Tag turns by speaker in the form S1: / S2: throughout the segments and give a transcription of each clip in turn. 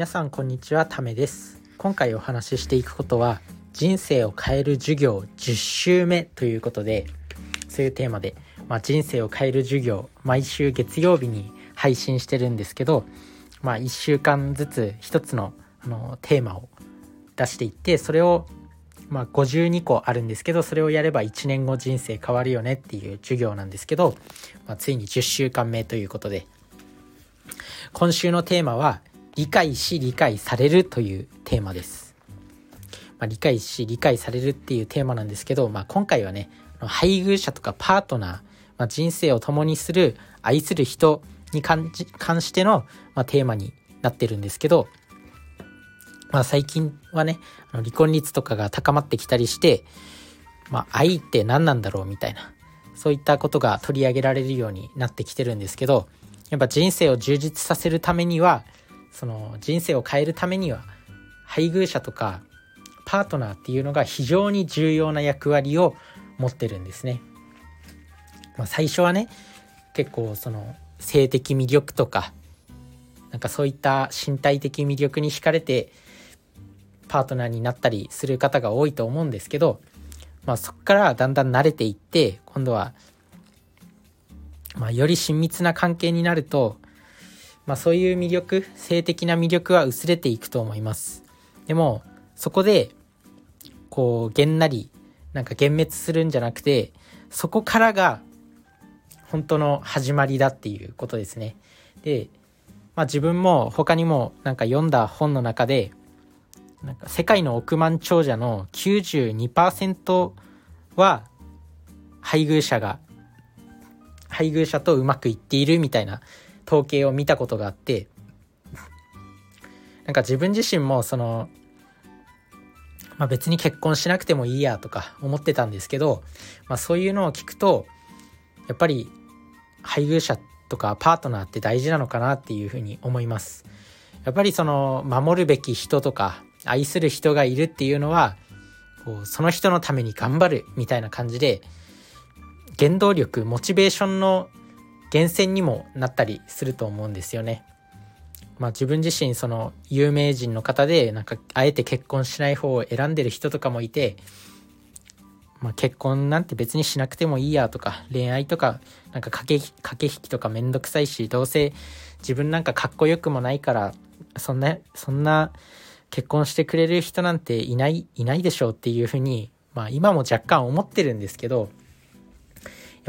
S1: 皆さんこんにちはためです。今回お話ししていくことは人生を変える授業10週目ということでそういうテーマで、まあ、人生を変える授業毎週月曜日に配信してるんですけど、まあ、1週間ずつ1つのあのテーマを出していってそれをまあ、52個あるんですけどそれをやれば1年後人生変わるよねっていう授業なんですけど、まあ、ついに10週間目ということで今週のテーマは理解し理解されるというテーマです。まあ、理解し理解されるっていうテーマなんですけど、まあ、今回はね配偶者とかパートナー、まあ、人生を共にする愛する人に関しての、まあ、テーマになってるんですけど、まあ、最近はね離婚率とかが高まってきたりして、まあ、愛って何なんだろうみたいなそういったことが取り上げられるようになってきてるんですけどやっぱ人生を充実させるためにはその人生を変えるためには配偶者とかパートナーっていうのが非常に重要な役割を持ってるんですね。まあ、最初はね結構その性的魅力とかなんかそういった身体的魅力に惹かれてパートナーになったりする方が多いと思うんですけど、まあ、そこからだんだん慣れていって今度は、まあ、より親密な関係になるとまあ、そういう魅力性的な魅力は薄れていくと思います。でもそこでこうげんなりなんか幻滅するんじゃなくてそこからが本当の始まりだっていうことですね。で、まあ、自分も他にもなんか読んだ本の中でなんか世界の億万長者の92%は配偶者が配偶者とうまくいっているみたいな統計を見たことがあってなんか自分自身もその、まあ、別に結婚しなくてもいいやとか思ってたんですけど、まあ、そういうのを聞くとやっぱり配偶者とかパートナーって大事なのかなっていうふうに思います。やっぱりその守るべき人とか愛する人がいるっていうのはこうその人のために頑張るみたいな感じで原動力モチベーションの源泉にもなったりすると思うんですよね。まあ自分自身その有名人の方でなんかあえて結婚しない方を選んでる人とかもいて、まあ、結婚なんて別にしなくてもいいやとか恋愛とかなんか駆け駆け引きとかめんどくさいしどうせ自分なんかかっこよくもないからそんなそんな結婚してくれる人なんていないいないでしょうっていうふうにまあ今も若干思ってるんですけど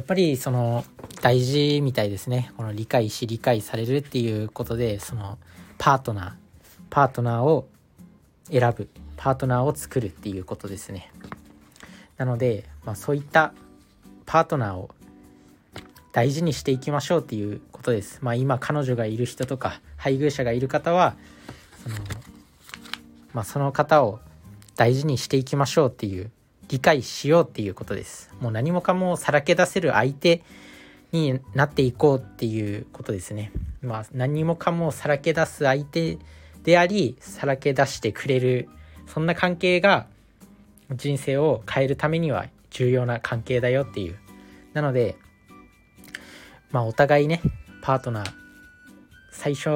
S1: やっぱりその大事みたいですね。この理解し理解されるっていうことでそのパートナーパートナーを選ぶパートナーを作るっていうことですね。なので、まあ、そういったパートナーを大事にしていきましょうっていうことです。まあ今彼女がいる人とか配偶者がいる方はその,、まあ、その方を大事にしていきましょうっていう理解しようっていうことです。もう何もかもさらけ出せる相手になっていこうっていうことですね。まあ何もかもさらけ出す相手であり、さらけ出してくれる、そんな関係が人生を変えるためには重要な関係だよっていう。なので、まあお互いね、パートナー、最初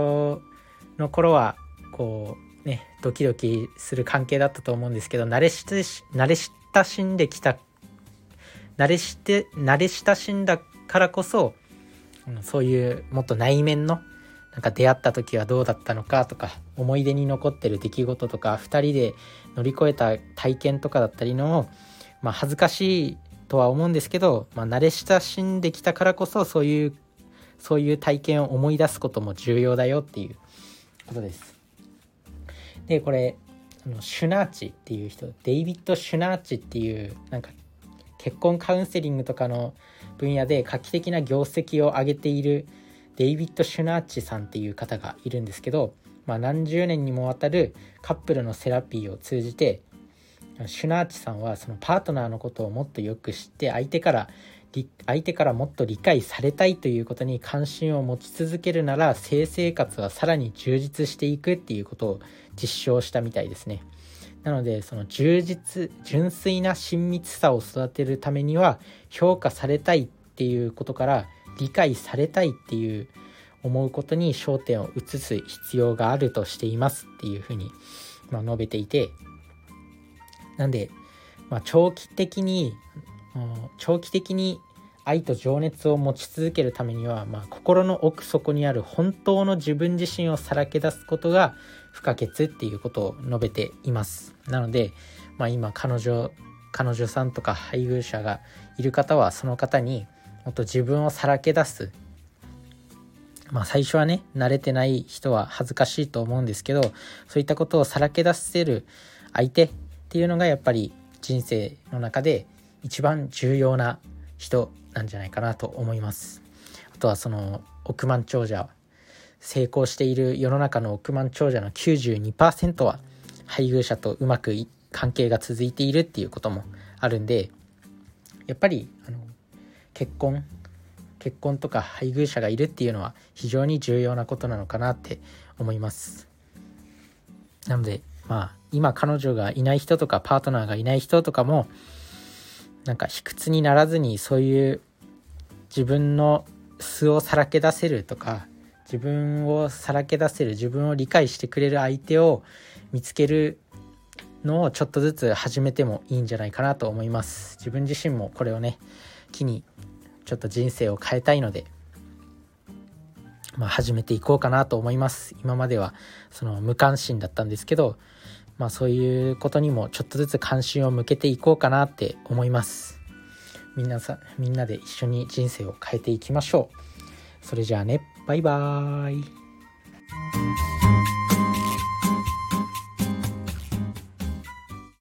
S1: の頃はこうね、ドキドキする関係だったと思うんですけど、慣れし慣れ親しんできた慣れして慣れ親しんだからこそそういうもっと内面のなんか出会った時はどうだったのかとか思い出に残ってる出来事とか2人で乗り越えた体験とかだったりのまあ、恥ずかしいとは思うんですけど、まあ、慣れ親しんできたからこそそういうそういう体験を思い出すことも重要だよっていうことです。でこれあのシュナーチっていう人デイビッド・シュナーチっていうなんか結婚カウンセリングとかの分野で画期的な業績を上げているデイビッド・シュナーチさんっていう方がいるんですけど、まあ、何十年にもわたるカップルのセラピーを通じてシュナーチさんはそのパートナーのことをもっとよく知って相手から相手からもっと理解されたいということに関心を持ち続けるなら性生活はさらに充実していくっていうことを実証したみたいですね。なのでその充実純粋な親密さを育てるためには評価されたいっていうことから理解されたいっていう思うことに焦点を移す必要があるとしていますっていうふうに、ま、述べていてなんで、まあ、長期的に長期的に愛と情熱を持ち続けるためには、まあ、心の奥底にある本当の自分自身をさらけ出すことが不可欠っていうことを述べています。なので、まあ、今彼女彼女さんとか配偶者がいる方はその方にもっと自分をさらけ出す。まあ最初はね慣れてない人は恥ずかしいと思うんですけどそういったことをさらけ出せる相手っていうのがやっぱり人生の中で一番重要な人なんじゃないかなと思います。あとはその億万長者成功している世の中の億万長者の92%は配偶者とうまく関係が続いているっていうこともあるんでやっぱりあの結婚結婚とか配偶者がいるっていうのは非常に重要なことなのかなって思います。なのでまあ今彼女がいない人とかパートナーがいない人とかもなんか卑屈にならずにそういう自分の素をさらけ出せるとか自分をさらけ出せる自分を理解してくれる相手を見つけるのをちょっとずつ始めてもいいんじゃないかなと思います。自分自身もこれをね機にちょっと人生を変えたいのでまあ始めていこうかなと思います。今まではその無関心だったんですけどまあそういうことにもちょっとずつ関心を向けていこうかなって思います。みんなさみんなで一緒に人生を変えていきましょう。それじゃあね。バイバーイ。